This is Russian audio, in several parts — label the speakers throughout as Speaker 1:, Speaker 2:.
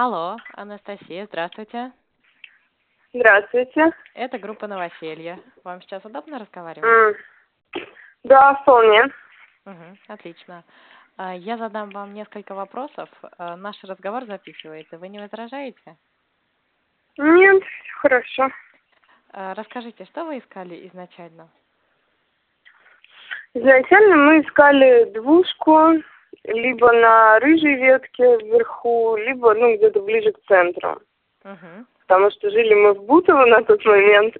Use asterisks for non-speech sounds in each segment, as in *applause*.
Speaker 1: Алло, Анастасия, здравствуйте.
Speaker 2: Здравствуйте.
Speaker 1: Это группа «Новоселье». Вам сейчас удобно разговаривать?
Speaker 2: М. Да, вполне.
Speaker 1: Мгм, отлично. А, Я задам вам несколько вопросов. А, Наш разговор записывается. Вы не возражаете?
Speaker 2: Нет, хорошо.
Speaker 1: А, Расскажите, что вы искали изначально?
Speaker 2: Изначально мы искали двушку либо на рыжей ветке вверху, либо, ну, где-то ближе к центру.
Speaker 1: Мгм.
Speaker 2: Потому что жили мы в Бутово на тот момент,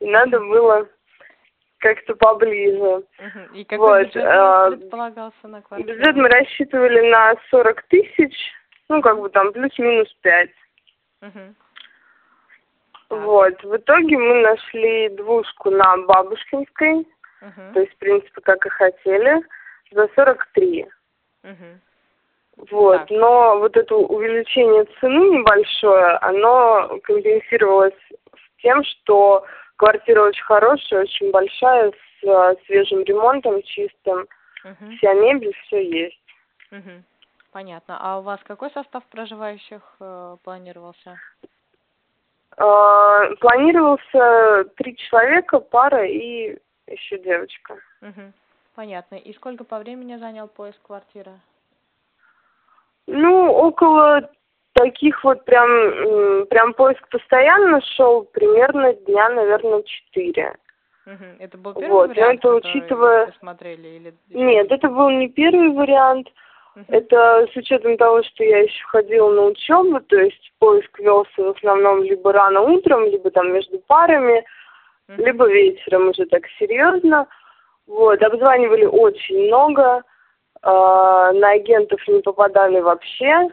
Speaker 2: и надо было как-то поближе.
Speaker 1: Мгм. И какой
Speaker 2: Вот,
Speaker 1: бюджет
Speaker 2: а,
Speaker 1: предполагался на квартиру?
Speaker 2: Бюджет мы рассчитывали на 40 тысяч, ну, как бы там плюс-минус 5.
Speaker 1: Мгм. Так.
Speaker 2: Вот, в итоге мы нашли двушку на Бабушкинской,
Speaker 1: Мгм.
Speaker 2: то есть, в принципе, как и хотели, за 43.
Speaker 1: Мгм.
Speaker 2: Вот,
Speaker 1: Так.
Speaker 2: но вот это увеличение цены небольшое, оно компенсировалось с тем, что квартира очень хорошая, очень большая, с э, свежим ремонтом, чистым,
Speaker 1: Мгм.
Speaker 2: вся мебель, все есть.
Speaker 1: Мгм. Понятно. А у вас какой состав проживающих э, планировался?
Speaker 2: Э, Планировался три человека, пара и еще девочка.
Speaker 1: Мгм. Понятно. И сколько по времени занял поиск квартиры?
Speaker 2: Ну, около таких вот прям, прям поиск постоянно шел, примерно дня, наверное, четыре.
Speaker 1: Мгм. Это был первый
Speaker 2: Вот, но
Speaker 1: вариант,
Speaker 2: это
Speaker 1: который
Speaker 2: учитывая-
Speaker 1: смотрели или
Speaker 2: Нет, это был не первый вариант. Это с учетом того, что я еще ходила на учебу, то есть поиск велся в основном либо рано утром, либо там между парами, либо вечером уже так серьезно. Вот, обзванивали очень много, а, на агентов не попадали вообще.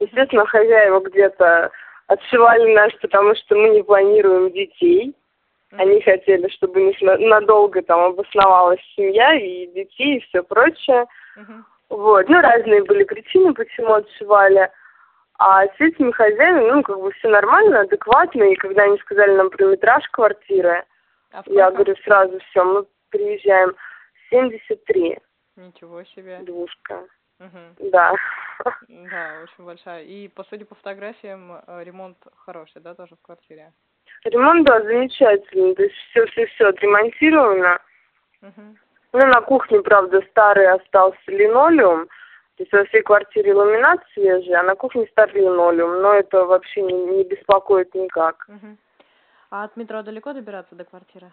Speaker 2: Естественно, хозяева где-то отшивали нас, потому что мы не планируем детей. Они хотели, чтобы у них на- надолго там обосновалась семья и детей и все прочее.
Speaker 1: Мгм.
Speaker 2: Вот, ну, разные были причины, почему отшивали. А с этими хозяевами, ну, как бы все нормально, адекватно. И когда они сказали нам про метраж квартиры,
Speaker 1: А
Speaker 2: я говорю сразу, все, мы приезжаем. 73,
Speaker 1: Ничего себе.
Speaker 2: двушка,
Speaker 1: Мгм.
Speaker 2: да.
Speaker 1: Да, очень большая. И, по сути, по фотографиям э, ремонт хороший, да, тоже в квартире?
Speaker 2: Ремонт, да, замечательный. То есть все-все-все отремонтировано.
Speaker 1: Мгм.
Speaker 2: Ну, на кухне, правда, старый остался линолеум. То есть во всей квартире ламинат свежий, а на кухне старый линолеум. Но это вообще не, не беспокоит никак.
Speaker 1: Мгм. А от метро далеко добираться до квартиры?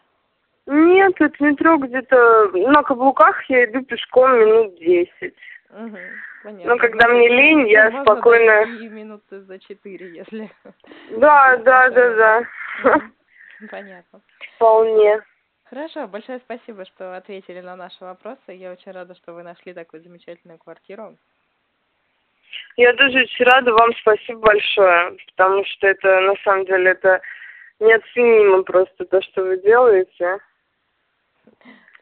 Speaker 2: Нет, от метро где-то на каблуках я иду пешком минут десять.
Speaker 1: Понятно.
Speaker 2: Ну, когда мне лень, я
Speaker 1: Можно
Speaker 2: спокойно...
Speaker 1: минуты за четыре, если... *laughs*
Speaker 2: Да, да, да, да.
Speaker 1: Понятно.
Speaker 2: Вполне.
Speaker 1: Хорошо, большое спасибо, что ответили на наши вопросы. Я очень рада, что вы нашли такую замечательную квартиру.
Speaker 2: Я тоже очень рада вам, спасибо большое, потому что это, на самом деле, это неоценимо просто то, что вы делаете.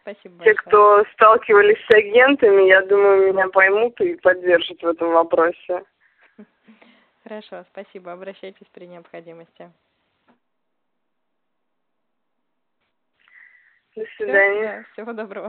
Speaker 1: Спасибо
Speaker 2: Те,
Speaker 1: большое.
Speaker 2: кто сталкивались с агентами, я думаю, меня поймут и поддержат в этом вопросе. *laughs*
Speaker 1: Хорошо, спасибо. Обращайтесь при необходимости.
Speaker 2: До свидания.
Speaker 1: да, всего доброго.